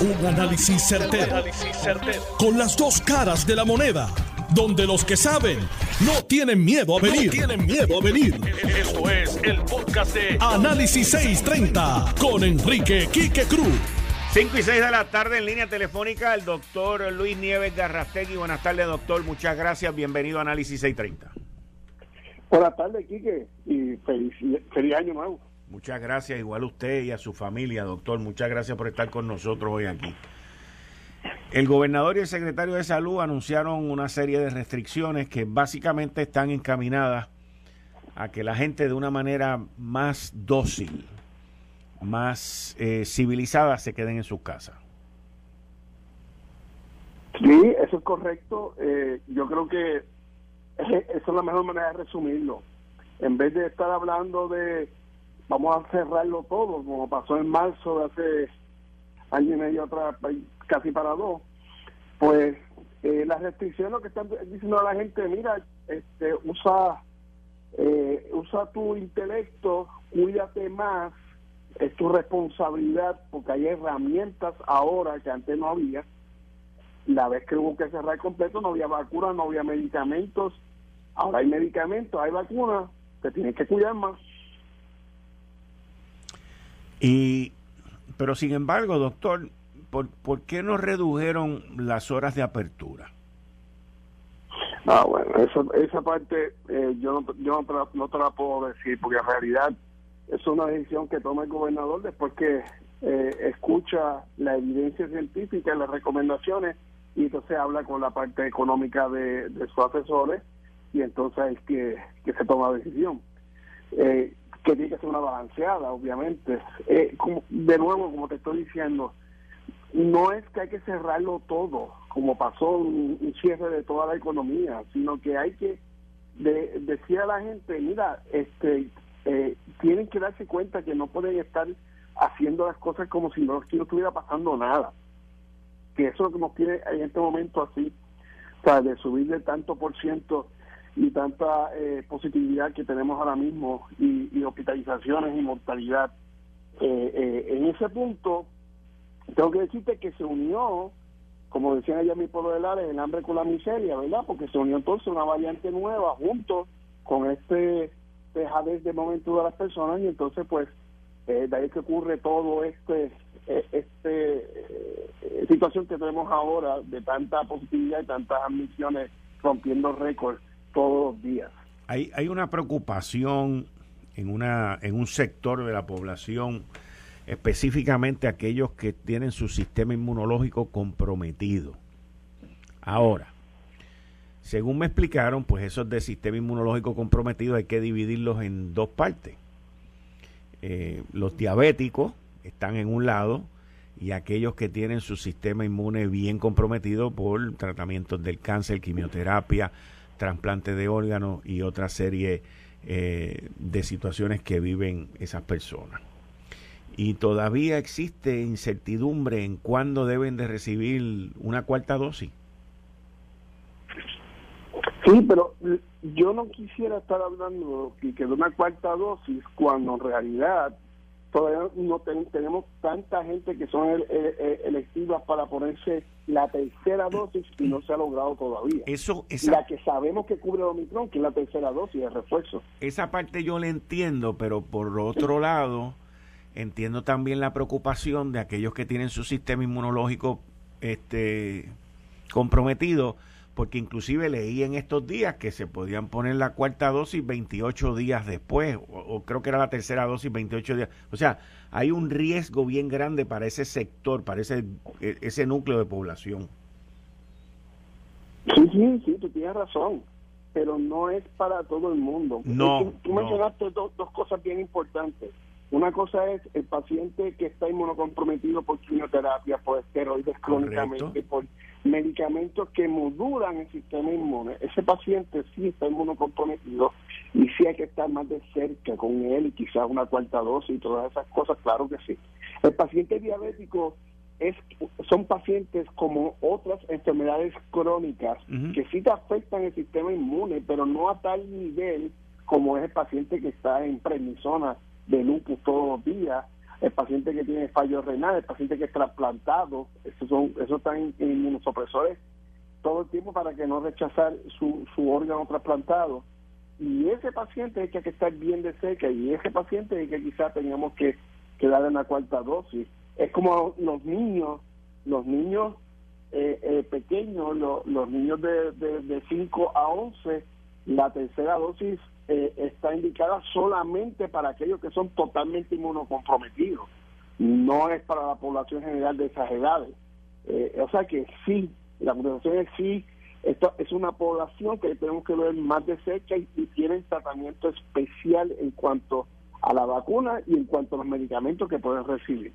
Un análisis certero, Con las dos caras de la moneda. Donde los que saben no tienen miedo a venir. tienen miedo a venir. Esto es el podcast de Análisis 630 con Enrique Quique Cruz. 5 y 6 de la tarde en línea telefónica el doctor Luis Nieves Garrastegui. Buenas tardes, doctor. Muchas gracias. Bienvenido a Análisis 630. Buenas tardes, Quique, y feliz, feliz año nuevo. Muchas gracias, igual a usted y a su familia, doctor. Muchas gracias por estar con nosotros hoy aquí. El gobernador y el secretario de salud anunciaron una serie de restricciones que básicamente están encaminadas a que la gente de una manera más dócil, más eh, civilizada se queden en sus casas. Sí, eso es correcto. Eh, yo creo que esa es la mejor manera de resumirlo. En vez de estar hablando de vamos a cerrarlo todo, como pasó en marzo de hace año y medio atrás, casi para dos, pues eh, las restricciones que están diciendo a la gente, mira, este, usa, eh, usa tu intelecto, cuídate más, es tu responsabilidad, porque hay herramientas ahora que antes no había. La vez que hubo que cerrar completo no había vacunas, no había medicamentos, ahora hay medicamentos, hay vacunas, te tienes que cuidar más. Y, pero sin embargo, doctor, ¿por, ¿por qué no redujeron las horas de apertura? Ah, bueno, esa, esa parte eh, yo, no, yo no te, la, no te la puedo decir, porque en realidad es una decisión que toma el gobernador después que eh, escucha la evidencia científica y las recomendaciones y entonces habla con la parte económica de, de sus asesores y entonces es que, que se toma la decisión. Eh, que tiene que ser una balanceada, obviamente. Eh, de nuevo, como te estoy diciendo, no es que hay que cerrarlo todo, como pasó un, cierre de toda la economía, sino que hay que de, decir a la gente, mira, este, eh, tienen que darse cuenta que no pueden estar haciendo las cosas como si no, estuviera pasando nada. Que eso es lo que nos tiene en este momento así, o sea, de subir de tanto por ciento y tanta eh, positividad que tenemos ahora mismo y, hospitalizaciones y mortalidad. Eh, eh, en ese punto, tengo que decirte que se unió, como decían allá mi pueblo de Lares, el hambre con la miseria, ¿verdad? Porque se unió entonces una variante nueva junto con este dejadez de momento de las personas y entonces pues de ahí que ocurre todo este este situación que tenemos ahora de tanta positividad y tantas admisiones rompiendo récords todos los días. Hay, hay una preocupación en, una, en un sector de la población, específicamente aquellos que tienen su sistema inmunológico comprometido. Ahora, según me explicaron, pues esos de sistema inmunológico comprometido hay que dividirlos en dos partes. Eh, los diabéticos están en un lado y aquellos que tienen su sistema inmune bien comprometido por tratamientos del cáncer, quimioterapia, trasplante de órganos y otra serie eh, de situaciones que viven esas personas. Y todavía existe incertidumbre en cuándo deben de recibir una cuarta dosis. Sí, pero yo no quisiera estar hablando de una cuarta dosis cuando en realidad todavía no tenemos tanta gente que son electivas para ponerse la tercera dosis y no se ha logrado todavía. Eso, La que sabemos que cubre el Omicron, que es la tercera dosis de refuerzo. Esa parte yo la entiendo, pero por otro lado, entiendo también la preocupación de aquellos que tienen su sistema inmunológico este comprometido porque inclusive leí en estos días que se podían poner la cuarta dosis 28 días después, o, creo que era la tercera dosis 28 días. O sea, hay un riesgo bien grande para ese sector, para ese, e, ese núcleo de población. Sí, sí, sí, tú tienes razón, pero no es para todo el mundo. No. Tú, mencionaste dos, dos cosas bien importantes. Una cosa es el paciente que está inmunocomprometido por quimioterapia, por esteroides crónicamente, por medicamentos que modulan el sistema inmune. Ese paciente sí está inmunocomprometido y sí hay que estar más de cerca con él y quizás una cuarta dosis y todas esas cosas, claro que sí. El paciente diabético es, son pacientes como otras enfermedades crónicas que sí te afectan el sistema inmune, pero no a tal nivel como es el paciente que está en prednisona de lupus todos los días, el paciente que tiene fallo renal, el paciente que es trasplantado, esos, son, esos están inmunosupresores todo el tiempo para que no rechazar su, su órgano trasplantado. Y ese paciente hay que estar bien de cerca y ese paciente hay que quizás tengamos que, que darle una cuarta dosis. Es como los niños, los niños eh, eh, pequeños, los niños de, de, 5 a 11, la tercera dosis eh, está indicada solamente para aquellos que son totalmente inmunocomprometidos, no es para la población general de esas edades. o sea que sí, la contestación es sí, esto es una población que tenemos que ver más de y, y tienen tratamiento especial en cuanto a la vacuna y en cuanto a los medicamentos que pueden recibir.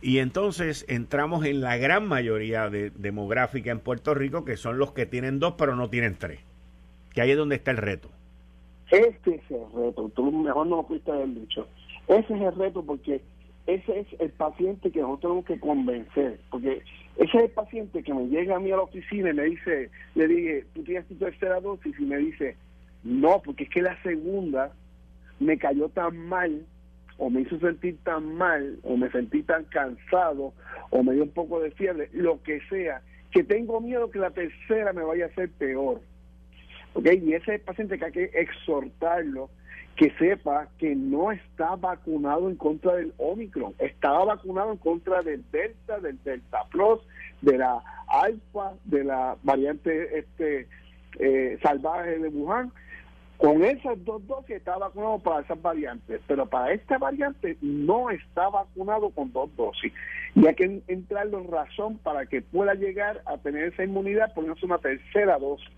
Y entonces entramos en la gran mayoría de demográfica en Puerto Rico, que son los que tienen dos pero no tienen tres. Que ahí es donde está el reto. Este es el reto. Tú mejor no lo pudiste haber dicho. Ese es el reto porque ese es el paciente que nosotros tenemos que convencer. Porque ese es el paciente que me llega a mí a la oficina y me dice, le dije, tú tienes tu tercera dosis y me dice, no, porque es que la segunda me cayó tan mal o me hizo sentir tan mal, o me sentí tan cansado, o me dio un poco de fiebre, lo que sea, que tengo miedo que la tercera me vaya a ser peor. ¿Ok? Y ese paciente que hay que exhortarlo, que sepa que no está vacunado en contra del Omicron, estaba vacunado en contra del Delta, del Delta Plus, de la Alfa, de la variante este eh, salvaje de Wuhan, con esas dos dosis está vacunado para esas variantes, pero para esta variante no está vacunado con dos dosis. Y hay que entrarlo en razón para que pueda llegar a tener esa inmunidad, poniéndose una tercera dosis.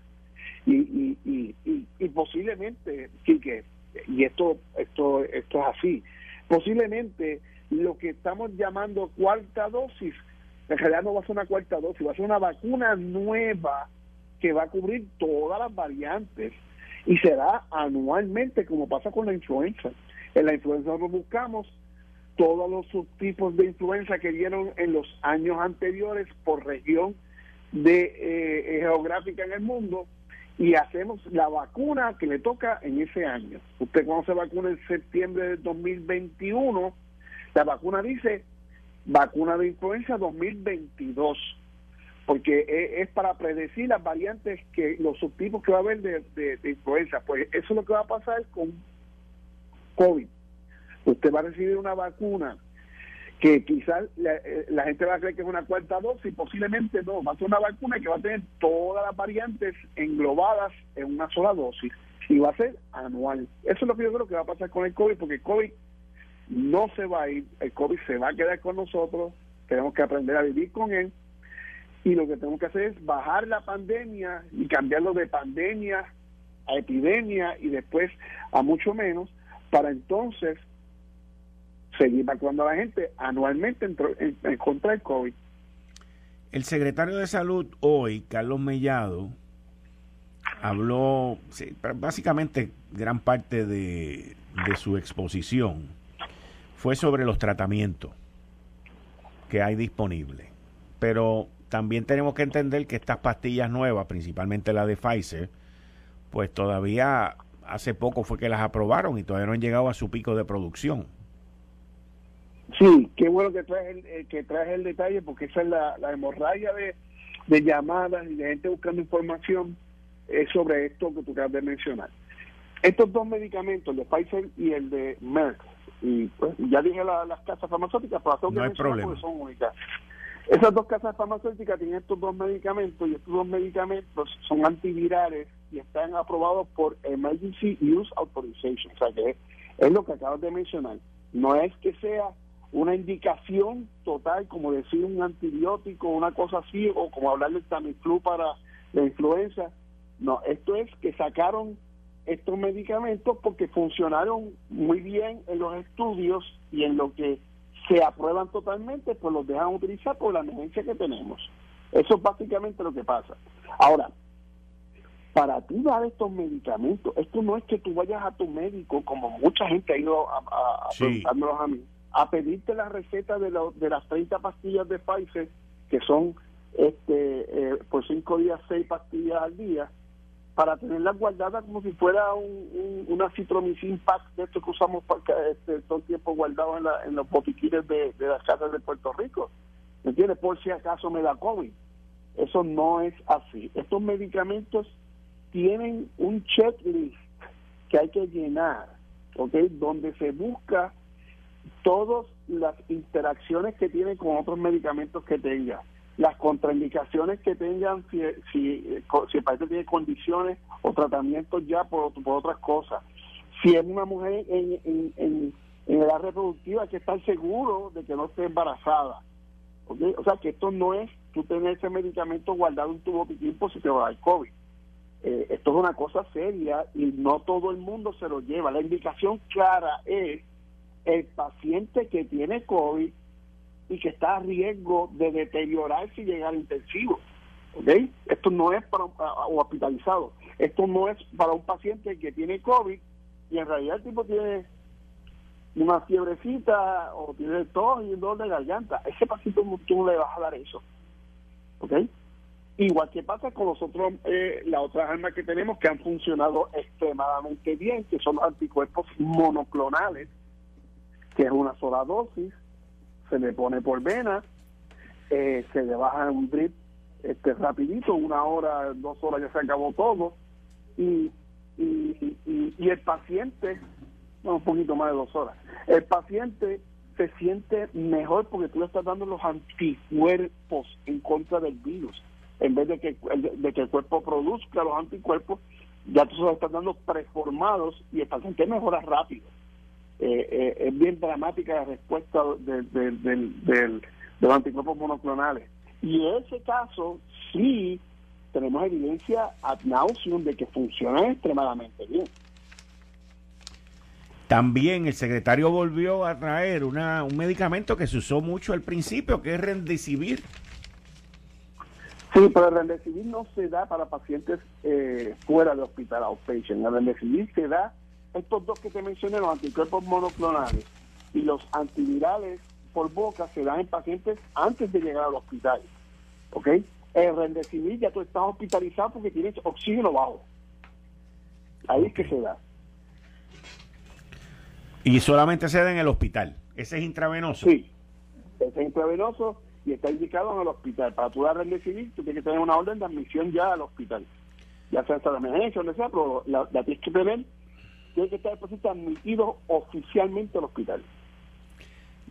Y, y, y, y, posiblemente, Quique, y esto, esto, esto es así, posiblemente lo que estamos llamando cuarta dosis, en realidad no va a ser una cuarta dosis, va a ser una vacuna nueva que va a cubrir todas las variantes y se da anualmente como pasa con la influenza. En la influenza nosotros buscamos todos los subtipos de influenza que dieron en los años anteriores por región de eh, geográfica en el mundo y hacemos la vacuna que le toca en ese año. Usted cuando se vacuna en septiembre del 2021, la vacuna dice vacuna de influenza 2022 porque es, para predecir las variantes que los subtipos que va a haber de, influenza. Pues eso es lo que va a pasar con COVID. Usted va a recibir una vacuna que quizás eh, la, gente va a creer que es una cuarta dosis, posiblemente no, va a ser una vacuna que va a tener todas las variantes englobadas en una sola dosis y va a ser anual. Eso es lo que yo creo que va a pasar con el COVID, porque el COVID no se va a ir, el COVID se va a quedar con nosotros, tenemos que aprender a vivir con él y lo que tenemos que hacer es bajar la pandemia y cambiarlo de pandemia a epidemia y después a mucho menos para entonces seguir vacunando a la gente anualmente en, contra del COVID. El secretario de Salud hoy, Carlos Mellado, habló, básicamente gran parte de, de su exposición fue sobre los tratamientos que hay disponibles. Pero también tenemos que entender que estas pastillas nuevas, principalmente la de Pfizer, pues todavía hace poco fue que las aprobaron y todavía no han llegado a su pico de producción. Sí, qué bueno que traes el, eh, que traes el detalle porque esa es la, hemorragia de, llamadas y de gente buscando información sobre esto que tú acabas de mencionar. Estos dos medicamentos, el de Pfizer y el de Merck, y pues ya dije las casas farmacéuticas, pero no hay problema. son únicas. Esas dos casas farmacéuticas tienen estos dos medicamentos y estos dos medicamentos son antivirales y están aprobados por Emergency Use Authorization. O sea que es, lo que acabas de mencionar. No es que sea una indicación total como decir un antibiótico, una cosa así, o como hablar del Tamiflu para la influenza. No, esto es que sacaron estos medicamentos porque funcionaron muy bien en los estudios y en lo que se aprueban totalmente, pues los dejan utilizar por la emergencia que tenemos. Eso es básicamente lo que pasa. Ahora, para ti dar estos medicamentos, esto no es que tú vayas a tu médico, como mucha gente ha ido a, a, a mí, a pedirte la receta de, de las 30 pastillas de Pfizer, que son este eh, por cinco días seis pastillas al día, para tenerlas guardadas como si fuera un, una citromicin pack de esto que usamos para, este, todo el tiempo guardado en, la, en los botiquines de, de las casas de Puerto Rico. ¿Me entiendes? Por si acaso me da COVID. Eso no es así. Estos medicamentos tienen un checklist que hay que llenar, ¿ok? Donde se busca todas las interacciones que tienen con otros medicamentos que tenga, las contraindicaciones que tengan si, si, si el paciente tiene condiciones o tratamientos ya por, por otras cosas. Si es una mujer en, en, en, edad reproductiva, hay que estar seguro de que no esté embarazada. O sea, que esto no es tú tener ese medicamento guardado en tu botiquín por si te va a dar COVID. Eh, esto es una cosa seria y no todo el mundo se lo lleva. La indicación clara es el paciente que tiene COVID y que está a riesgo de deteriorarse y llegar intensivo. ¿okay? Esto no es para o hospitalizado. Esto no es para un paciente que tiene COVID y en realidad el tipo tiene una fiebrecita o tiene tos y un dolor de garganta. Ese paciente tú no le vas a dar eso. ¿Ok? Igual que pasa con los otros, eh, las otras armas que tenemos que han funcionado extremadamente bien, que son los anticuerpos monoclonales, que es una sola dosis, se le pone por vena, eh, se le baja un drip este rapidito, una hora, dos horas ya se acabó todo, y, y, el paciente, un poquito más de dos horas, el paciente se siente mejor porque tú le estás dando los anticuerpos en contra del virus en vez de que, de que el cuerpo produzca los anticuerpos, ya tú se los estás dando preformados y el paciente mejora rápido. Eh, eh, es bien dramática la respuesta de, de, los anticuerpos monoclonales. Y en ese caso, sí tenemos evidencia ad nauseum de que funciona extremadamente bien. También el secretario volvió a traer una, un medicamento que se usó mucho al principio, que es Rendecibir. Sí, pero el no se da para pacientes eh, fuera de hospital outpatient. El remdesivir se da, estos dos que te mencioné, los anticuerpos monoclonales y los antivirales por boca se dan en pacientes antes de llegar al hospital. ¿Ok? El remdesivir ya tú estás hospitalizado porque tienes oxígeno bajo. Ahí es que se da. Y solamente se da en el hospital. Ese es intravenoso. Sí, ese es intravenoso y está indicado en el hospital. Para tú dar civil, tú tienes que tener una orden de admisión ya al hospital. Ya sea hasta la emergencia o donde sea, pero la, tienes que tener, tiene que estar oficialmente al hospital.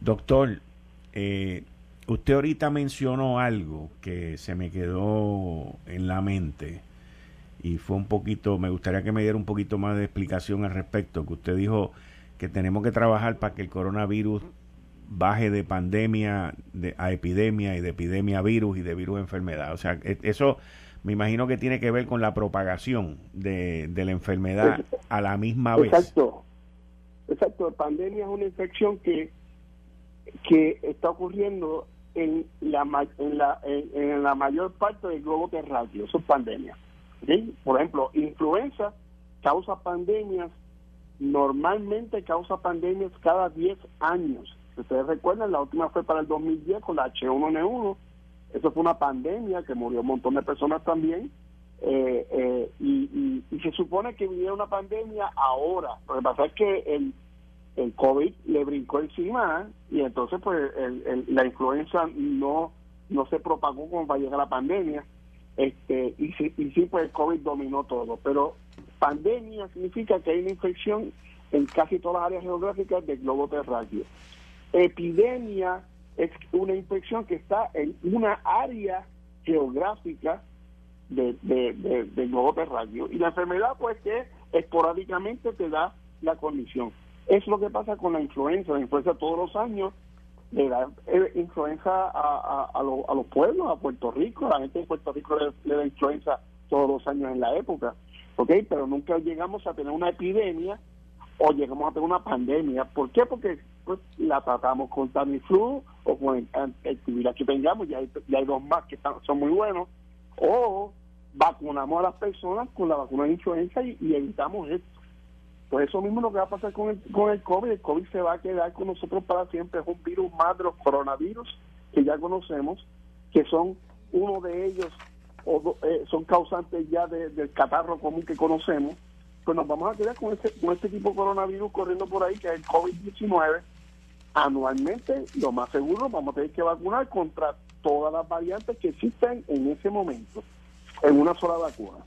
Doctor, eh, usted ahorita mencionó algo que se me quedó en la mente y fue un poquito, me gustaría que me diera un poquito más de explicación al respecto, que usted dijo que tenemos que trabajar para que el coronavirus baje de pandemia de, a epidemia y de epidemia a virus y de virus a enfermedad. O sea, e, eso me imagino que tiene que ver con la propagación de, de la enfermedad a la misma vez. Exacto. Exacto. Pandemia es una infección que, que está ocurriendo en la, en la, en, la mayor parte del globo terráqueo. Eso es pandemia. Por ejemplo, influenza causa pandemias, normalmente causa pandemias cada 10 años ustedes recuerdan, la última fue para el 2010 con la H1N1. Eso fue una pandemia que murió un montón de personas también. Eh, eh, y, se supone que viniera una pandemia ahora. Lo que pasa es que el, el COVID le brincó encima y entonces pues la influenza no no se propagó para llegar a la pandemia. Este, y, sí, y sí, pues el COVID dominó todo. Pero pandemia significa que hay una infección en casi todas las áreas geográficas del globo terráqueo. Epidemia es una infección que está en una área geográfica de, de, del globo terráqueo. Y la enfermedad, pues, que esporádicamente te da la condición. Es lo que pasa con la influenza. La influenza todos los años le da eh, influenza a, a, los pueblos, a Puerto Rico. A la gente de Puerto Rico le, da influenza todos los años en la época. ¿Ok? Pero nunca llegamos a tener una epidemia o llegamos a tener una pandemia. ¿Por qué? Porque pues, la tratamos con Tamiflu o con el, que tengamos, ya hay, hay dos más que están, son muy buenos, o vacunamos a las personas con la vacuna de influenza y, evitamos esto. Pues eso mismo es lo que va a pasar con el, con el COVID. El COVID se va a quedar con nosotros para siempre. Es un virus más de los coronavirus que ya conocemos, que son uno de ellos o eh, son causantes ya del catarro común que conocemos, pues nos vamos a quedar con este, con este tipo de coronavirus corriendo por ahí, que es el COVID-19. Anualmente, lo más seguro, vamos a tener que vacunar contra todas las variantes que existen en ese momento, en una sola vacuna.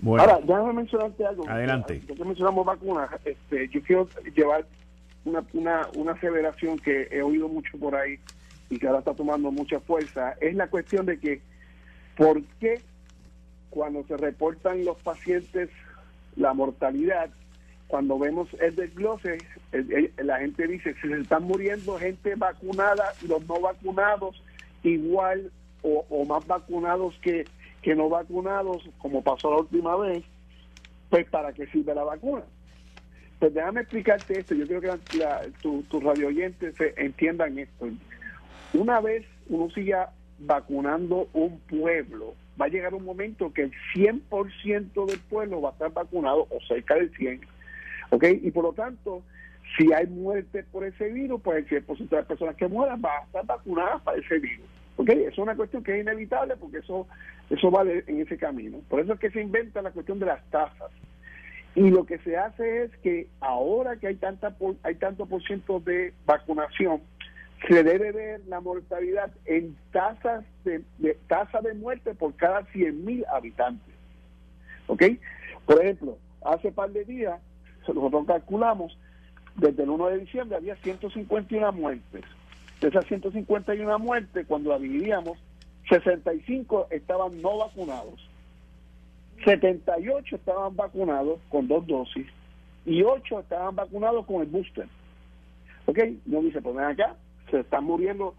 Bueno. Ahora, déjame mencionarte algo. Adelante. Ya que mencionamos vacunas, este, yo quiero llevar una, una, una aseveración que he oído mucho por ahí y que ahora está tomando mucha fuerza. Es la cuestión de que, ¿por qué cuando se reportan los pacientes la mortalidad, cuando vemos el desglose, la gente dice, si se están muriendo gente vacunada los no vacunados igual o, más vacunados que que no vacunados, como pasó la última vez, pues ¿para qué sirve la vacuna? Pues déjame explicarte esto, yo creo que tus radio oyentes entiendan esto. Una vez uno siga vacunando un pueblo, va a llegar un momento que el 100% del pueblo va a estar vacunado o cerca del 100%. ¿Ok? Y por lo tanto, si hay muerte por ese virus, pues el 100% de las personas que mueran va a estar vacunadas para ese virus. ¿Ok? Es una cuestión que es inevitable porque eso, eso va en ese camino. Por eso es que se inventa la cuestión de las tasas. Y lo que se hace es que ahora que hay, tanta hay tanto por ciento de vacunación, se debe ver la mortalidad en tasas de, tasa de muerte por cada 100 mil habitantes. ¿Ok? Por ejemplo, hace par de días, nosotros calculamos, desde el 1 de diciembre había 151 muertes. De esas 151 muertes, cuando la dividíamos, 65 estaban no vacunados, 78 estaban vacunados con dos dosis y 8 estaban vacunados con el booster. ¿Ok? No dice, pues ven acá, se están muriendo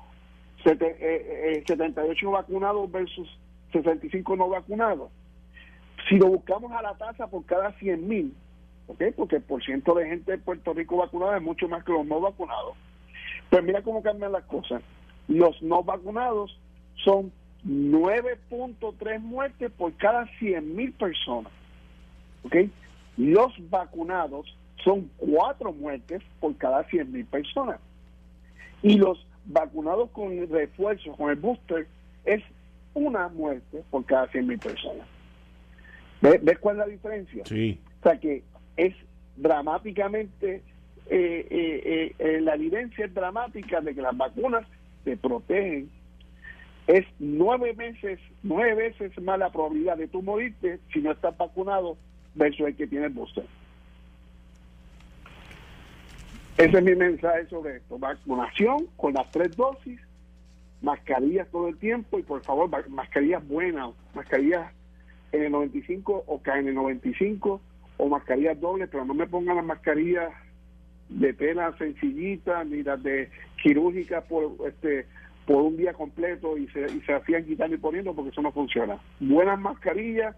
78 eh, eh, vacunados versus 65 no vacunados. Si lo buscamos a la tasa por cada 100 mil, ¿ok? Porque el porcentaje de gente de Puerto Rico vacunada es mucho más que los no vacunados. Pues mira cómo cambian las cosas. Los no vacunados son 9.3 muertes por cada 100 mil personas. ¿Ok? Los vacunados son 4 muertes por cada 100 mil personas. Y los vacunados con refuerzo, con el booster, es una muerte por cada 100 mil personas. ¿Ves, cuál es la diferencia? Sí. O sea que es dramáticamente eh, eh, eh, la evidencia es dramática de que las vacunas te protegen. Es nueve veces, nueve veces más la probabilidad de tu morirte si no estás vacunado versus el que tiene el. Ese es mi mensaje sobre esto. Vacunación con las tres dosis, mascarillas todo el tiempo y por favor, mascarillas buenas, mascarillas en el 95 o en el 95 o mascarillas dobles, pero no me pongan las mascarillas de tela sencillita ni las de quirúrgica por este por un día completo y se, y se hacían quitando y poniendo porque eso no funciona. Buenas mascarillas,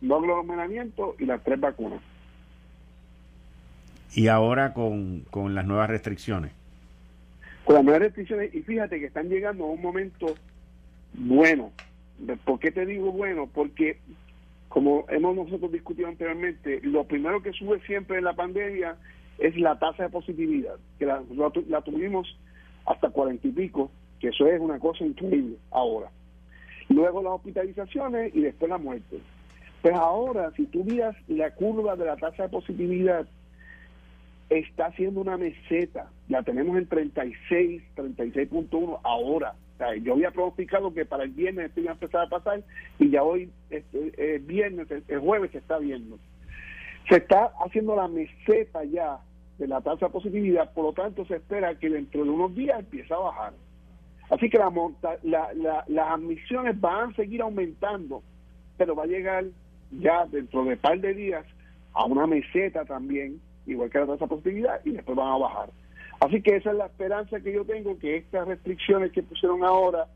no aglomeramiento y las tres vacunas. Y ahora con, con las nuevas restricciones. Con las nuevas restricciones, y fíjate que están llegando a un momento bueno. ¿Por qué te digo bueno? Porque, como hemos nosotros discutido anteriormente, lo primero que sube siempre en la pandemia es la tasa de positividad, que la, tuvimos hasta cuarenta y pico, que eso es una cosa increíble ahora. Luego las hospitalizaciones y después la muerte. Pues ahora, si tú miras la curva de la tasa de positividad, está haciendo una meseta. La tenemos en 36, 36.1 ahora. Yo había pronosticado que para el viernes esto iba a empezar a pasar y ya hoy, este, viernes, el jueves se está viendo. Se está haciendo la meseta ya de la tasa de positividad, por lo tanto se espera que dentro de unos días empiece a bajar. Así que la, la, las admisiones van a seguir aumentando, pero va a llegar ya dentro de un par de días a una meseta también, igual que la tasa de positividad, y después van a bajar. Así que esa es la esperanza que yo tengo, que estas restricciones que pusieron ahora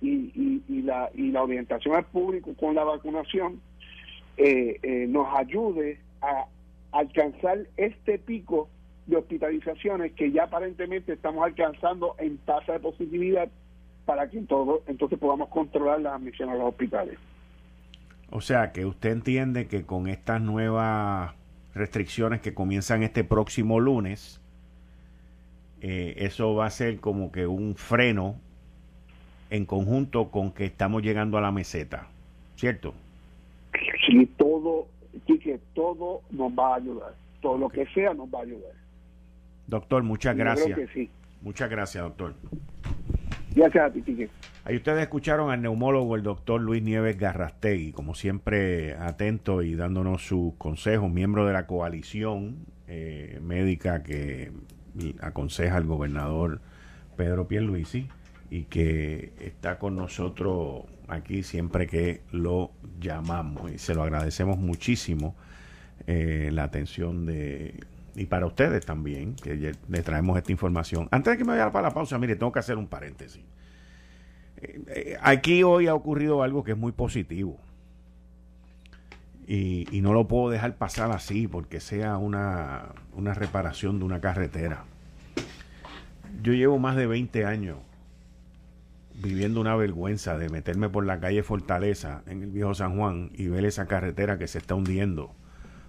y, y, la, y la orientación al público con la vacunación eh, eh, nos ayude a alcanzar este pico de hospitalizaciones que ya aparentemente estamos alcanzando en tasa de positividad para que entonces podamos controlar las admisiones a los hospitales. O sea, que usted entiende que con estas nuevas restricciones que comienzan este próximo lunes, eh, eso va a ser como que un freno en conjunto con que estamos llegando a la meseta, ¿cierto? Sí, todo, que todo nos va a ayudar, todo lo que sea nos va a ayudar. Doctor, muchas gracias. Muchas gracias, doctor. Gracias a ti, Quique. Ahí ustedes escucharon al neumólogo, el doctor Luis Nieves Garrastegui, como siempre atento y dándonos sus consejos, miembro de la coalición eh, médica que aconseja al gobernador Pedro Pierluisi y que está con nosotros aquí siempre que lo llamamos. Y se lo agradecemos muchísimo eh, la atención de y para ustedes también que les traemos esta información. Antes de que me vaya para la pausa mire tengo que hacer un paréntesis. Eh, eh, aquí hoy ha ocurrido algo que es muy positivo y, no lo puedo dejar pasar así porque sea una, una reparación de una carretera yo llevo más de 20 años viviendo una vergüenza de meterme por la calle Fortaleza en el viejo San Juan y ver esa carretera que se está hundiendo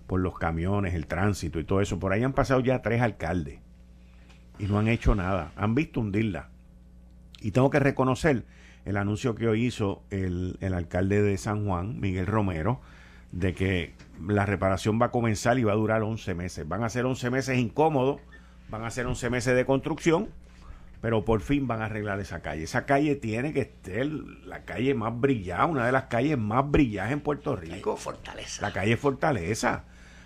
por los camiones, el tránsito y todo eso. Por ahí han pasado ya tres alcaldes y no han hecho nada. Han visto hundirla. Y tengo que reconocer el anuncio que hoy hizo el, el alcalde de San Juan, Miguel Romero, de que la reparación va a comenzar y va a durar 11 meses. Van a ser 11 meses incómodos, van a ser 11 meses de construcción, pero por fin van a arreglar esa calle. Esa calle tiene que ser la calle más brillada, una de las calles más brilladas en Puerto Rico. Fortaleza. La calle Fortaleza.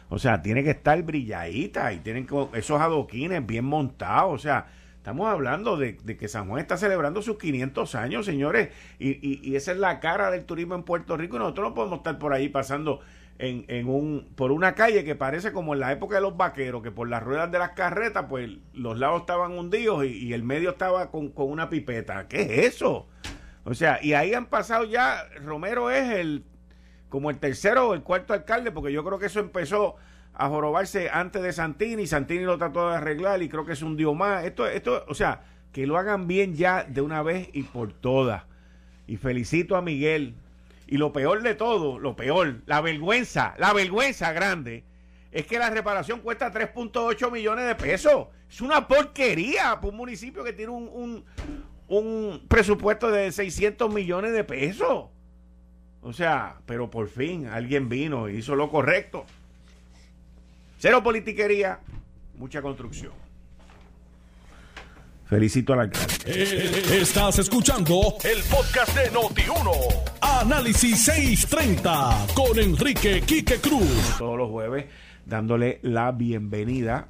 O sea, tiene que estar brilladita y tienen que, esos adoquines bien montados. O sea, estamos hablando de, que San Juan está celebrando sus 500 años, señores, y, y esa es la cara del turismo en Puerto Rico y nosotros no podemos estar por ahí pasando en, en, un, por una calle que parece como en la época de los vaqueros, que por las ruedas de las carretas, pues los lados estaban hundidos y, el medio estaba con, una pipeta. ¿Qué es eso? O sea, y ahí han pasado ya, Romero es el como el tercero o el cuarto alcalde, porque yo creo que eso empezó a jorobarse antes de Santini, Santini lo trató de arreglar y creo que se hundió más. Esto, esto, o sea, que lo hagan bien ya de una vez y por todas. Y felicito a Miguel, y lo peor de todo, lo peor, la vergüenza, la vergüenza grande, es que la reparación cuesta 3.8 millones de pesos. Es una porquería para un municipio que tiene un, un, presupuesto de 600 millones de pesos. O sea, pero por fin alguien vino y hizo lo correcto. Cero politiquería, mucha construcción. Felicito al alcalde. Eh, estás escuchando el podcast de Noti1. Análisis 630 con Enrique Quique Cruz. Todos los jueves dándole la bienvenida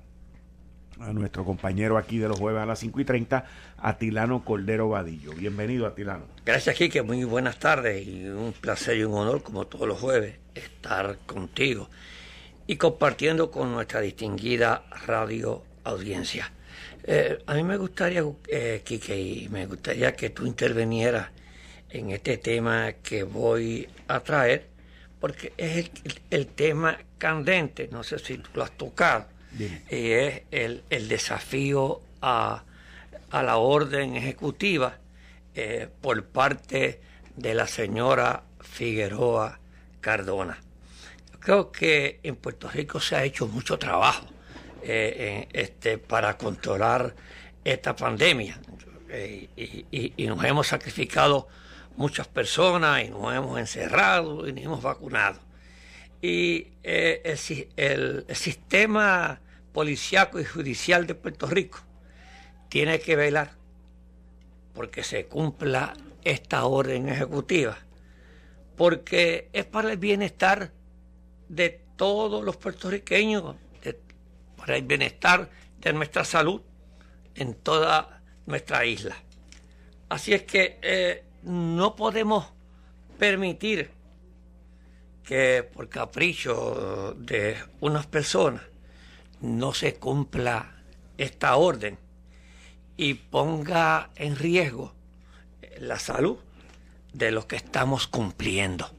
a nuestro compañero aquí de los jueves a las 5 y 30, Atilano Cordero Vadillo. Bienvenido, Atilano. Gracias, Quique. Muy buenas tardes y un placer y un honor, como todos los jueves, estar contigo y compartiendo con nuestra distinguida radio audiencia. Eh, a mí me gustaría, eh, Quique, y me gustaría que tú intervinieras en este tema que voy a traer, porque es el, tema candente, no sé si tú lo has tocado, y es el, desafío a, la orden ejecutiva eh, por parte de la señora Figueroa Cardona. Creo que en Puerto Rico se ha hecho mucho trabajo eh, este, para controlar esta pandemia eh, y, nos hemos sacrificado muchas personas y nos hemos encerrado y nos hemos vacunado. Y eh, el, sistema policiaco y judicial de Puerto Rico tiene que velar porque se cumpla esta orden ejecutiva, porque es para el bienestar de todos los puertorriqueños, para el bienestar de nuestra salud en toda nuestra isla. Así es que eh, no podemos permitir que por capricho de unas personas no se cumpla esta orden y ponga en riesgo la salud de los que estamos cumpliendo.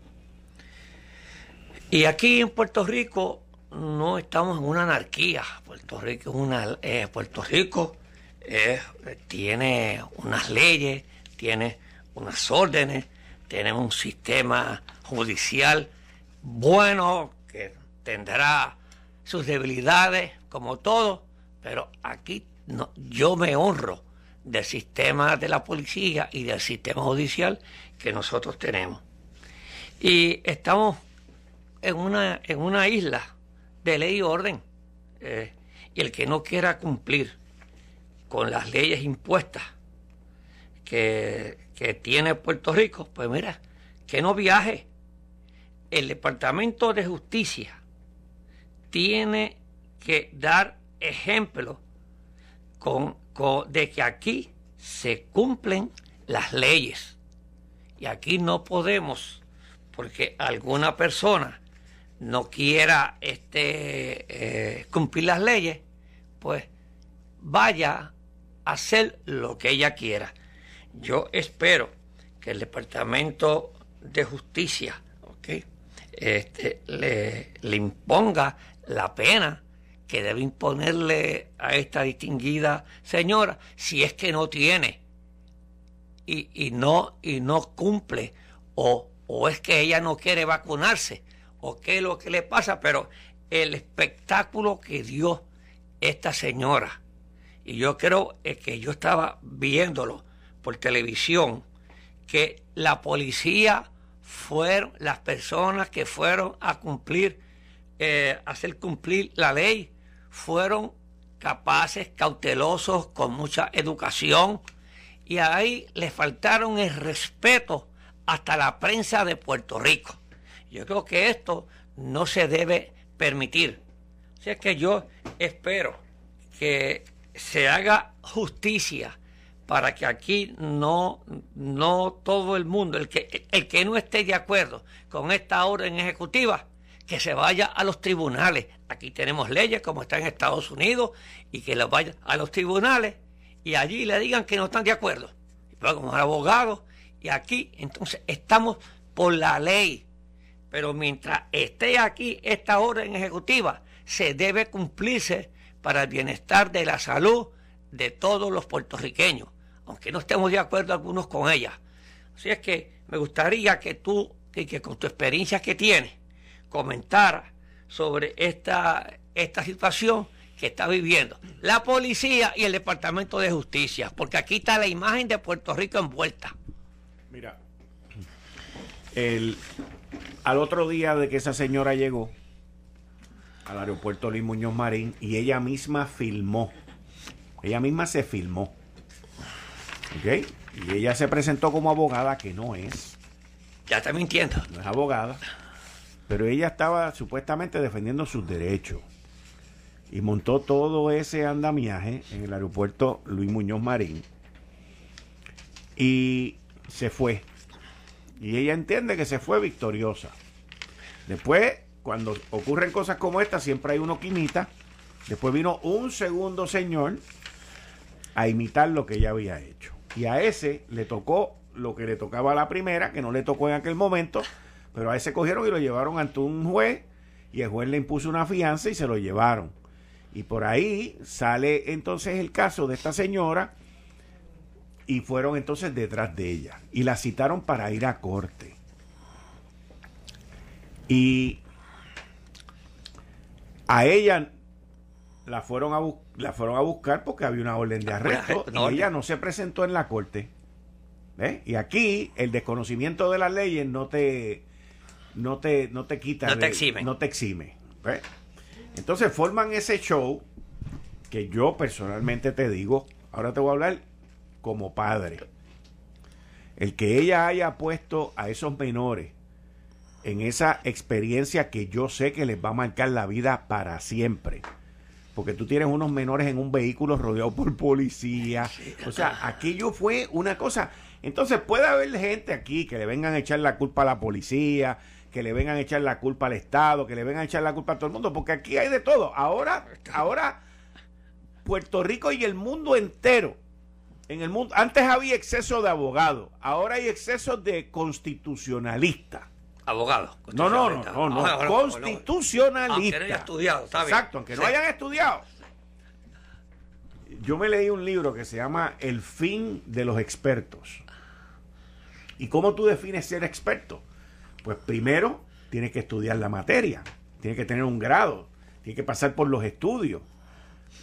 Y aquí en Puerto Rico no estamos en una anarquía. Puerto Rico, es una, eh, Puerto Rico eh, tiene unas leyes, tiene unas órdenes, tenemos un sistema judicial bueno que tendrá sus debilidades como todo, pero aquí no, yo me honro del sistema de la policía y del sistema judicial que nosotros tenemos. Y estamos en una, en una isla de ley y orden. Eh, y el que no quiera cumplir con las leyes impuestas que, que tiene Puerto Rico, pues mira, que no viaje. El Departamento de Justicia tiene que dar ejemplo con, de que aquí se cumplen las leyes. Y aquí no podemos, porque alguna persona no quiera este, eh, cumplir las leyes, pues vaya a hacer lo que ella quiera. Yo espero que el Departamento de Justicia este, le, le imponga la pena que debe imponerle a esta distinguida señora si es que no tiene y, y no y no cumple o, o, es que ella no quiere vacunarse o qué es lo que le pasa pero el espectáculo que dio esta señora y yo creo que yo estaba viéndolo por televisión que la policía fueron las personas que fueron a cumplir eh, hacer cumplir la ley fueron capaces, cautelosos, con mucha educación, y ahí les faltaron el respeto hasta la prensa de Puerto Rico. Yo creo que esto no se debe permitir. Así es que yo espero que se haga justicia para que aquí no, no todo el mundo, el que, el que no esté de acuerdo con esta orden ejecutiva, que se vaya a los tribunales. Aquí tenemos leyes como está en Estados Unidos y que los vaya a los tribunales y allí le digan que no están de acuerdo. Y luego como abogados y aquí entonces estamos por la ley. Pero mientras esté aquí esta orden ejecutiva, se debe cumplirse para el bienestar de la salud de todos los puertorriqueños, aunque no estemos de acuerdo algunos con ella. Así es que me gustaría que tú, que, que con tu experiencia que tienes, comentar sobre esta, esta situación que está viviendo la policía y el Departamento de Justicia, porque aquí está la imagen de Puerto Rico envuelta. Mira, el, al otro día de que esa señora llegó al aeropuerto Luis Muñoz Marín y ella misma filmó, ella misma se filmó, ¿ok? Y ella se presentó como abogada, que no es. Ya está mintiendo. No es abogada pero ella estaba supuestamente defendiendo sus derechos y montó todo ese andamiaje en el aeropuerto Luis Muñoz Marín y se fue. Y ella entiende que se fue victoriosa. Después, cuando ocurren cosas como esta, siempre hay uno que imita. Después vino un segundo señor a imitar lo que ella había hecho. Y a ese le tocó lo que le tocaba a la primera, que no le tocó en aquel momento, pero a ese cogieron y lo llevaron ante un juez y el juez le impuso una fianza y se lo llevaron. Y por ahí sale entonces el caso de esta señora y fueron entonces detrás de ella y la citaron para ir a corte. Y a ella la fueron a, la fueron a buscar porque había una orden de arresto y ella no se presentó en la corte. Y aquí el desconocimiento de las leyes no te no te, no te quita. No te exime. No te exime. Entonces forman ese show que yo personalmente te digo, ahora te voy a hablar como padre. El que ella haya puesto a esos menores en esa experiencia que yo sé que les va a marcar la vida para siempre. Porque tú tienes unos menores en un vehículo rodeado por policía. O sea, aquello fue una cosa. Entonces puede haber gente aquí que le vengan a echar la culpa a la policía, que le vengan a echar la culpa al Estado, que le vengan a echar la culpa a todo el mundo, porque aquí hay de todo. Ahora, ahora Puerto Rico y el mundo entero. En el mundo, antes había exceso de abogados, ahora hay exceso de constitucionalistas. Abogados. No, no, no, no, no, constitucionalistas. Aunque no hayan estudiado, está Exacto, aunque no hayan estudiado. Yo me leí un libro que se llama El fin de los expertos. ¿Y cómo tú defines ser experto? Pues primero tiene que estudiar la materia, tiene que tener un grado, tiene que pasar por los estudios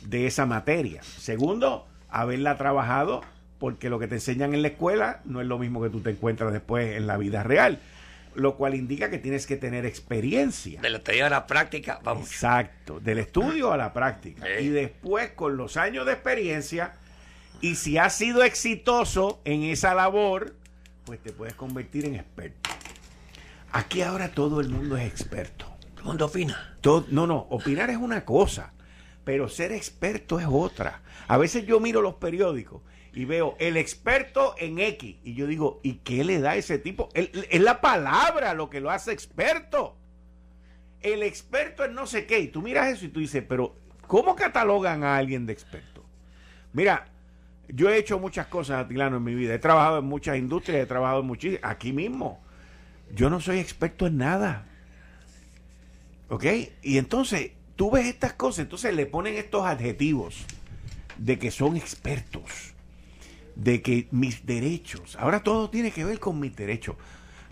de esa materia. Segundo, haberla trabajado porque lo que te enseñan en la escuela no es lo mismo que tú te encuentras después en la vida real. Lo cual indica que tienes que tener experiencia. De la teoría a la práctica, vamos. Exacto, del estudio a la práctica. Y después, con los años de experiencia, y si has sido exitoso en esa labor, pues te puedes convertir en experto. Aquí ahora todo el mundo es experto. Todo el mundo opina. no, no, opinar es una cosa, pero ser experto es otra. A veces yo miro los periódicos y veo el experto en X y yo digo, ¿y qué le da ese tipo? es la palabra lo que lo hace experto. El experto en no sé qué. Y tú miras eso y tú dices, pero ¿cómo catalogan a alguien de experto? Mira, yo he hecho muchas cosas, Atilano, en mi vida. He trabajado en muchas industrias, he trabajado en muchísimas. Aquí mismo. Yo no soy experto en nada. ¿Ok? Y entonces, tú ves estas cosas, entonces le ponen estos adjetivos de que son expertos, de que mis derechos, ahora todo tiene que ver con mis derechos.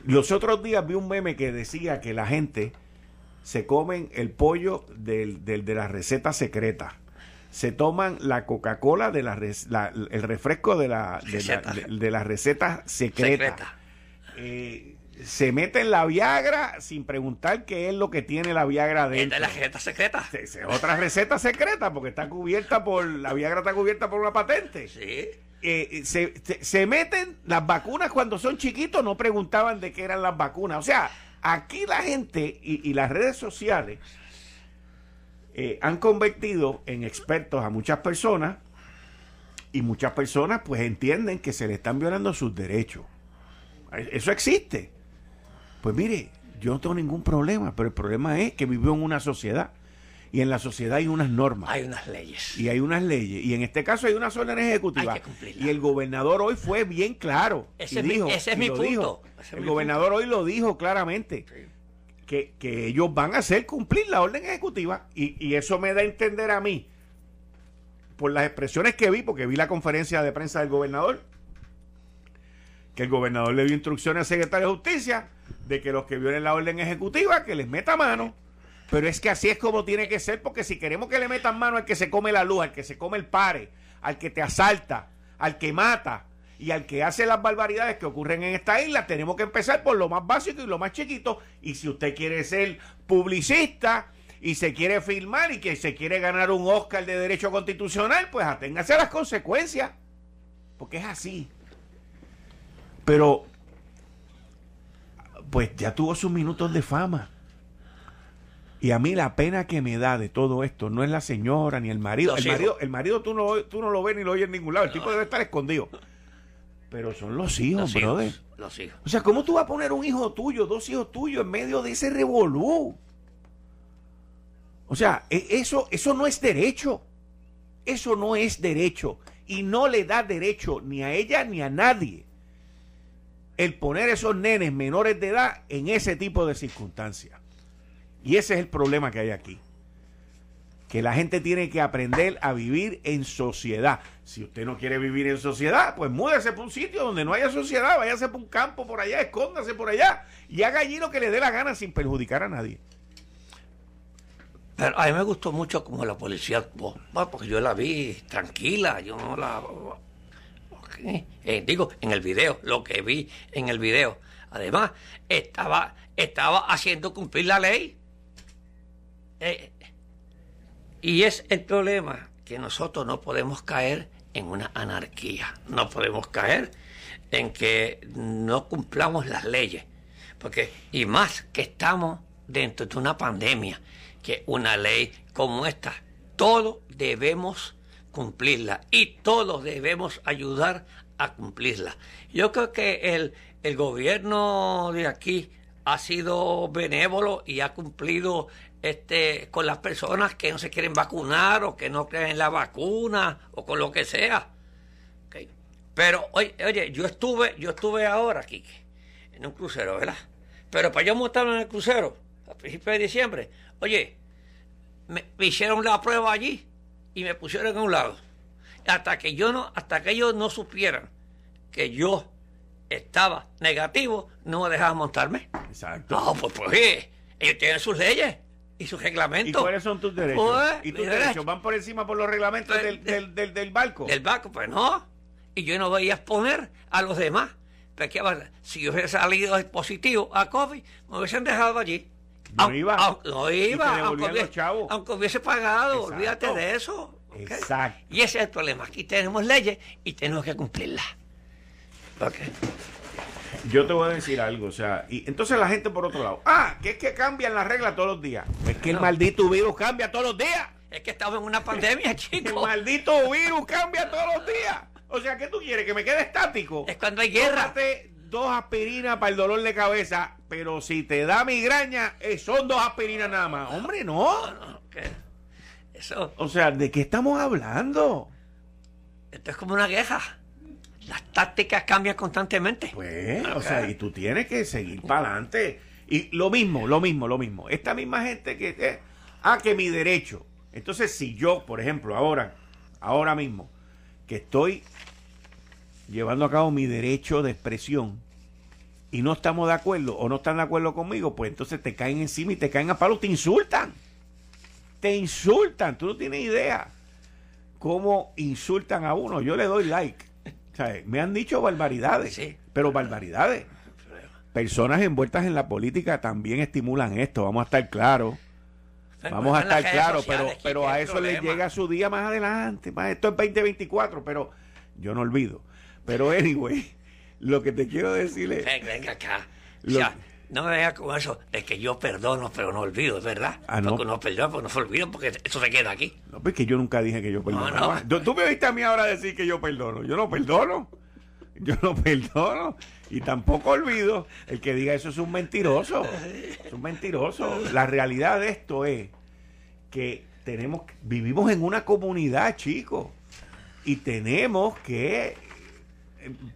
Los otros días vi un meme que decía que la gente se comen el pollo del, de la receta secreta. Se toman la Coca-Cola de la, el refresco de la, de la, receta secreta. Eh, se mete en la Viagra sin preguntar qué es lo que tiene la Viagra dentro. Es la receta secreta. Es otra receta secreta porque está cubierta por, la Viagra está cubierta por una patente. Sí. Eh, se, se, meten las vacunas cuando son chiquitos, no preguntaban de qué eran las vacunas. O sea, aquí la gente y, las redes sociales eh, han convertido en expertos a muchas personas y muchas personas pues entienden que se le están violando sus derechos. Eso existe. Pues mire, yo no tengo ningún problema, pero el problema es que vivo en una sociedad. Y en la sociedad hay unas normas. Hay unas leyes. Y hay unas leyes. Y en este caso hay unas órdenes ejecutivas. y el gobernador hoy fue bien claro. Ese, es, mi, ese es mi punto. el gobernador hoy lo dijo claramente. Que, que, ellos van a hacer cumplir la orden ejecutiva. Y, y eso me da a entender a mí, por las expresiones que vi, porque vi la conferencia de prensa del gobernador, que el gobernador le dio instrucciones al secretario de Justicia de que los que violen la orden ejecutiva, que les meta mano. Pero es que así es como tiene que ser, porque si queremos que le metan mano al que se come la luz, al que se come el pare, al que te asalta, al que mata y al que hace las barbaridades que ocurren en esta isla, tenemos que empezar por lo más básico y lo más chiquito. Y si usted quiere ser publicista y se quiere filmar y que se quiere ganar un Oscar de Derecho Constitucional, pues aténgase a las consecuencias. Porque es así. Pero pues ya tuvo sus minutos de fama. Y a mí la pena que me da de todo esto no es la señora ni el marido. el marido, el marido tú no, tú no lo ves ni lo oyes en ningún lado. El tipo debe estar escondido. Pero son los hijos, brother. los hijos. O sea, ¿cómo tú vas a poner un hijo tuyo, dos hijos tuyos en medio de ese revolú? O sea, e, eso, eso no es derecho. Eso no es derecho. Y no le da derecho ni a ella ni a nadie el poner esos nenes menores de edad en ese tipo de circunstancias. Y ese es el problema que hay aquí. Que la gente tiene que aprender a vivir en sociedad. Si usted no quiere vivir en sociedad, pues múdese para un sitio donde no haya sociedad, váyase para un campo por allá, escóndase por allá y haga allí lo que le dé la gana sin perjudicar a nadie. Pero a mí me gustó mucho como la policía, porque yo la vi tranquila, yo no la eh, digo, en el video, lo que vi en el video. Además, estaba, estaba haciendo cumplir la ley. Eh, y es el problema que nosotros no podemos caer en una anarquía. No podemos caer en que no cumplamos las leyes. Porque, y más que estamos dentro de una pandemia, que una ley como esta, todos debemos cumplirla y todos debemos ayudar a cumplirla. Yo creo que el, el gobierno de aquí ha sido benévolo y ha cumplido este con las personas que no se quieren vacunar o que no creen en la vacuna o con lo que sea. Pero oye, oye, yo estuve, yo estuve ahora, aquí en un crucero, ¿verdad? Pero para yo montarme en el crucero, a principios de diciembre, oye, me hicieron la prueba allí y me pusieron en un lado. Hasta que yo no, hasta que ellos no supieran que yo estaba negativo, no me dejaban montarme. Exacto. No, pues, pues ellos tienen sus leyes y sus reglamentos. ¿Y cuáles son tus derechos? Pues, ¿Y tus derechos van por encima por los reglamentos del, del, del, barco? Del barco, pues no. y yo no voy a exponer a los demás. Porque si yo hubiera salido positivo a COVID, me hubiesen dejado allí. No iba. no iba, aunque hubiese, aunque hubiese, pagado, olvídate de eso. Exacto. Y ese es el problema. Aquí tenemos leyes y tenemos que cumplirlas. Yo te voy a decir algo, o sea, y entonces la gente por otro lado, ah, que es que cambian las reglas todos los días. Es que el maldito virus cambia todos los días. Es que estamos en una pandemia, chicos. El maldito virus cambia todos los días. O sea, ¿qué tú quieres? ¿Que me quede estático? Es cuando hay guerra. Tómate dos aspirinas para el dolor de cabeza, pero si te da migraña, eh, son dos aspirinas nada más. Hombre, no. no, Eso. O sea, ¿de qué estamos hablando? Esto es como una guerra. Las tácticas cambian constantemente. Pues, o sea, y tú tienes que seguir para adelante. Y lo mismo, lo mismo, lo mismo. Esta misma gente que... Eh, ah, que mi derecho. Entonces, si yo, por ejemplo, ahora, ahora mismo, que estoy llevando a cabo mi derecho de expresión y no estamos de acuerdo o no están de acuerdo conmigo, pues entonces te caen encima y te caen a palos, te insultan. Te insultan, tú no tienes idea cómo insultan a uno. Yo le doy like. me han dicho barbaridades, pero barbaridades. Personas envueltas en la política también estimulan esto, vamos a estar claros. Vamos a estar claros, pero, pero a eso le llega su día más adelante. Más, esto es 2024, pero yo no olvido. Pero anyway, lo que te quiero decir es... Venga, acá. no me vengas con eso de que yo perdono, pero no olvido, ¿es verdad? Ah, no. Porque no perdono, porque no se olvido, porque eso se queda aquí. No, pues que yo nunca dije que yo perdono. Tú me viste a mí ahora decir que yo perdono. Yo no perdono. Yo no perdono. Y tampoco olvido. El que diga eso es un mentiroso. Es un mentiroso. La realidad de esto es que tenemos, vivimos en una comunidad, chicos. Y tenemos que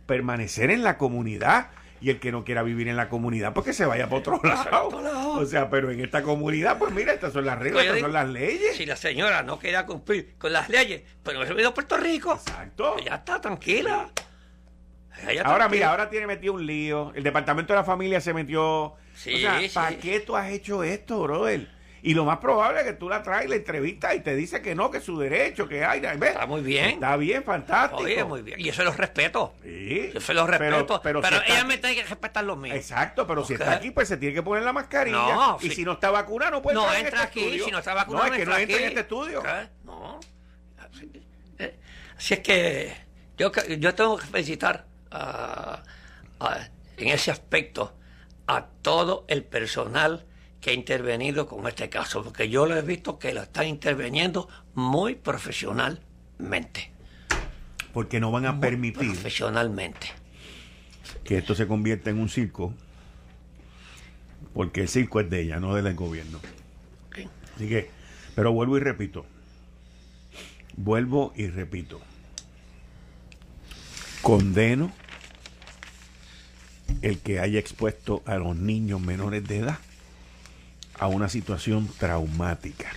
permanecer en la comunidad y el que no quiera vivir en la comunidad, pues que se vaya para otro lado. O sea, pero en esta comunidad, pues mira, estas son las reglas, estas son las leyes. Si la señora no quiera cumplir con las leyes, pues no se venido a Puerto Rico. Exacto. Pues ya está, tranquila. ahora mira, ahora tiene metido un lío. El departamento de la familia se metió. Sí, o sea, ¿para qué tú has hecho esto, brother? Y lo más probable es que tú la traes, la entrevista y te dice que no, que es su derecho, que hay. ¿ves? Está muy bien. Está bien, fantástico. Oye, muy bien. Y eso lo respeto. Sí. Yo se lo respeto. Pero, ella me tiene que respetar los míos. Exacto, pero si está aquí, pues se tiene que poner la mascarilla. No, y si no está vacunado, no puede no entrar entra este aquí. Estudio. Si no está vacunado, no, es que no entra en este estudio. No. Eh, así es que yo, yo tengo que felicitar en ese aspecto a todo el personal que ha intervenido con este caso, porque yo lo he visto que lo están interviniendo muy profesionalmente. Porque no van a permitir profesionalmente que esto se convierta en un circo, porque el circo es de ella, no del gobierno. Así que, pero vuelvo y repito, vuelvo y repito, condeno el que haya expuesto a los niños menores de edad a una situación traumática.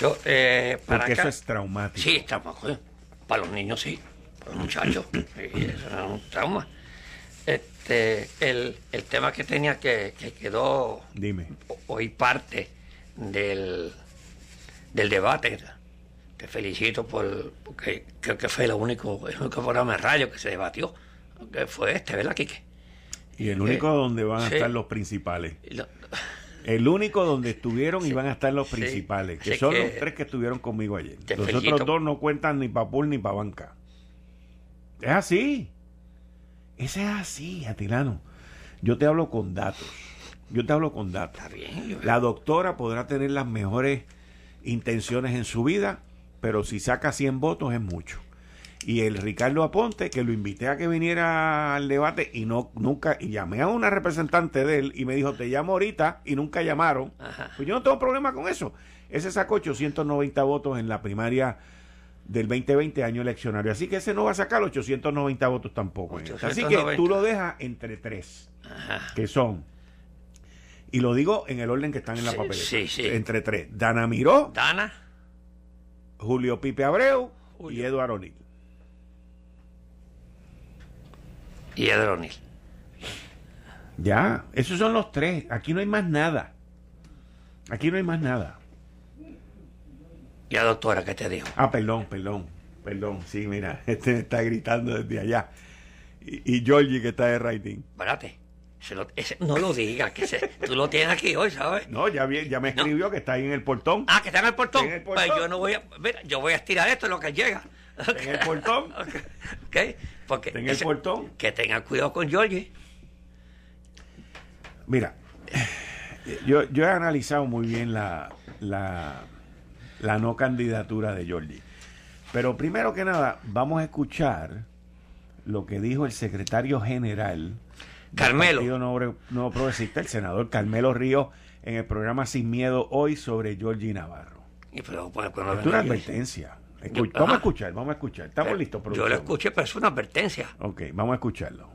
Yo, eh, para Porque eso es traumático. Sí, Para los niños sí, para los muchachos. eso es un trauma. Este, el, el tema que tenía que, que quedó Dime. hoy parte del, del debate. Te felicito por porque creo que fue el único, el único programa de radio que se debatió. Que fue este, ¿verdad, Quique? Y el único eh, donde van a estar los principales. El único donde estuvieron y van a estar los principales, que son los tres que estuvieron conmigo ayer. Los otros dos no cuentan ni para pool ni para banca. Es así. Ese es así, Atilano. Yo te hablo con datos. Yo te hablo con datos. La doctora podrá tener las mejores intenciones en su vida, pero si saca 100 votos es mucho y el Ricardo Aponte, que lo invité a que viniera al debate y no nunca, y llamé a una representante de él y me dijo, te llamo ahorita y nunca llamaron. Pues yo no tengo problema con eso. Ese sacó 890 votos en la primaria del 2020 año eleccionario. Así que ese no va a sacar 890 votos tampoco. Así que tú lo dejas entre tres, que son, y lo digo en el orden que están en la papeleta, entre tres. Dana Miró, Dana, Julio Pipe Abreu y Eduardo O'Neill. Y Edronil. Ya, esos son los tres. Aquí no hay más nada. Aquí no hay más nada. ¿Y la doctora qué te dijo? Ah, perdón, perdón. Perdón, sí, mira, este está gritando desde allá. Y, y Georgie que está de rating. Espérate. no lo digas, que tú lo tienes aquí hoy, ¿sabes? No, ya, ya me escribió que está ahí en el portón. Ah, que está en el portón. Pues yo no voy a. Mira, yo voy a estirar esto en lo que llega. En el portón. ok, porque. En el portón. Que tenga cuidado con Georgie. Mira, yo, yo he analizado muy bien la, la, la no candidatura de Georgie. Pero primero que nada, vamos a escuchar lo que dijo el secretario general Carmelo. Partido Nuevo, Progresista, el senador Carmelo Ríos, en el programa Sin Miedo hoy sobre Georgie Navarro. Y pero, pues, es una advertencia. Vamos a escuchar, vamos a escuchar. Estamos listos. Yo lo escuché, pero es una advertencia. Ok, vamos a escucharlo.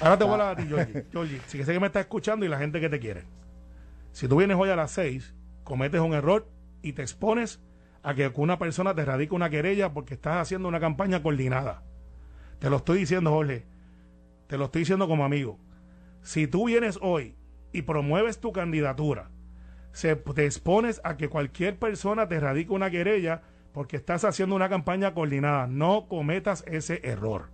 Ahora te voy a hablar a ti, Georgie. Georgie, si que sé que me estás escuchando y la gente que te quiere. Si tú vienes hoy a las seis, cometes un error y te expones a que una persona te radique una querella porque estás haciendo una campaña coordinada. Te lo estoy diciendo, Jorge. Te lo estoy diciendo como amigo. Si tú vienes hoy y promueves tu candidatura, se, te expones a que cualquier persona te radique una querella porque estás haciendo una campaña coordinada. No cometas ese error.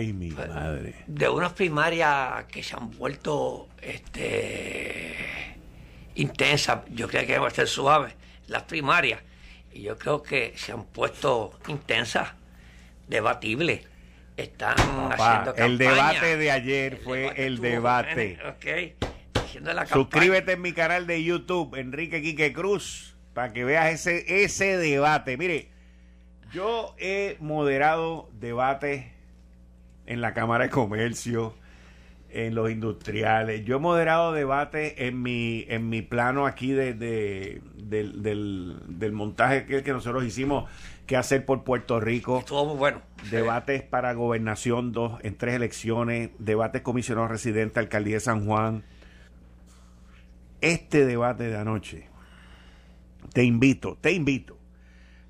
Y de unas primarias que se han vuelto este, intensas, yo creo que va a ser suave, las primarias, y yo creo que se han puesto intensas, debatibles. Están haciendo campaña. El debate de ayer fue el debate. Suscríbete en mi canal de YouTube, Enrique Quique Cruz, para que veas ese, ese debate. Mire, yo he moderado debates en la Cámara de Comercio, en los industriales. Yo he moderado debate en mi, en mi plano aquí de, del, del, montaje que, que nosotros hicimos que hacer por Puerto Rico. Estuvo muy bueno. Debates para gobernación dos, en tres elecciones, debates comisionado residente, alcaldía de San Juan. Este debate de anoche, te invito, te invito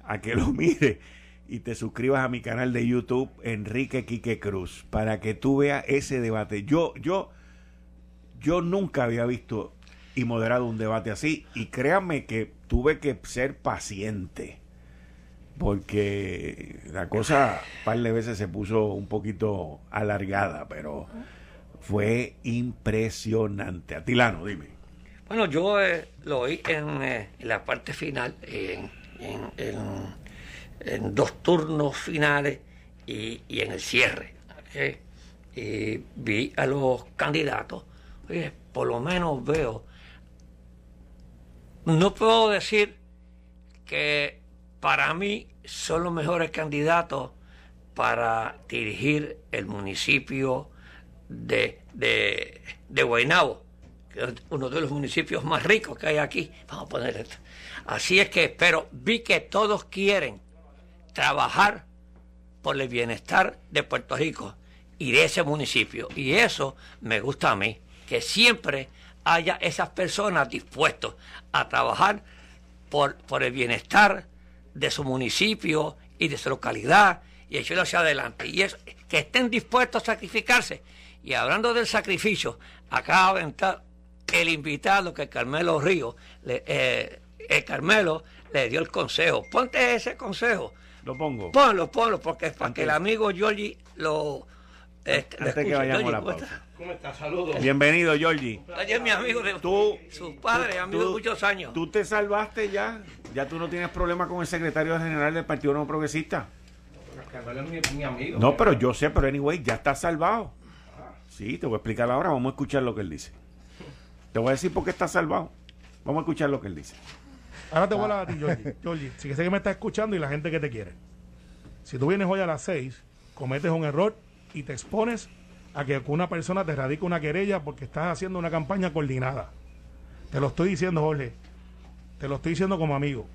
a que lo mire y te suscribas a mi canal de YouTube Enrique Quique Cruz para que tú veas ese debate. Yo yo yo nunca había visto y moderado un debate así y créanme que tuve que ser paciente porque la cosa un par de veces se puso un poquito alargada, pero fue impresionante. Atilano, dime. Bueno, yo eh, lo oí en, eh, la parte final, en, en en dos turnos finales y, en el cierre. Y vi a los candidatos, oye, por lo menos veo, no puedo decir que para mí son los mejores candidatos para dirigir el municipio de, de, de Guaynabo, que es uno de los municipios más ricos que hay aquí. Vamos a poner esto. Así es que, pero vi que todos quieren trabajar por el bienestar de Puerto Rico y de ese municipio. Y eso me gusta a mí, que siempre haya esas personas dispuestas a trabajar por, por el bienestar de su municipio y de su localidad y echarlo hacia adelante. Y es que estén dispuestos a sacrificarse. Y hablando del sacrificio, acaba de entrar el invitado que Carmelo Río, le, eh, el Carmelo le dio el consejo. Ponte ese consejo lo pongo. Ponlo, ponlo, porque es para que el amigo Giorgi lo. Este, Antes que vayamos a la pausa. ¿Cómo estás? Saludos. Bienvenido, Giorgi. Ayer mi amigo de tú, su padre, amigo de muchos años. ¿Tú te salvaste ya? ¿Ya tú no tienes problema con el secretario general del Partido No Progresista? Mi, amigo. No, pero yo sé, pero anyway, ya está salvado. Sí, te voy a explicar ahora, vamos a escuchar lo que él dice. Te voy a decir por qué está salvado. Vamos a escuchar lo que él dice. Ahora te voy a hablar a ti, Georgie. si que sé que me estás escuchando y la gente que te quiere. Si tú vienes hoy a las seis, cometes un error y te expones a que una persona te radique una querella porque estás haciendo una campaña coordinada. Te lo estoy diciendo, Jorge. Te lo estoy diciendo como amigo.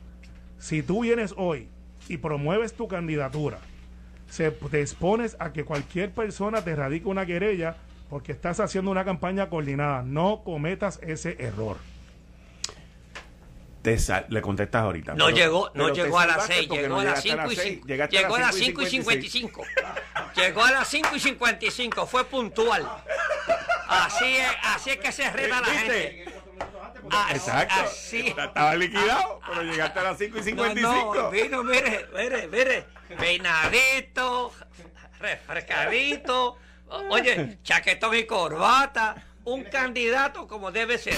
Si tú vienes hoy y promueves tu candidatura, se, te expones a que cualquier persona te radique una querella porque estás haciendo una campaña coordinada. No cometas ese error. Te sal- le contestas ahorita. No Pero- llegó, no llegó a las salvaste 6, porque llegó a las llegaste 5 y, seis, cin- llegaste a llegó a las 5 y 56. 55. Llegó a las 5 y 55, fue puntual. Así es, así es que se reta la gente. Así- Exacto. Así. Estaba liquidado, pero llegaste a las 5 y 55. No, no, vino, mire, mire, mire, peinadito, refrescadito, oye, chaquetón y corbata, un candidato como debe ser.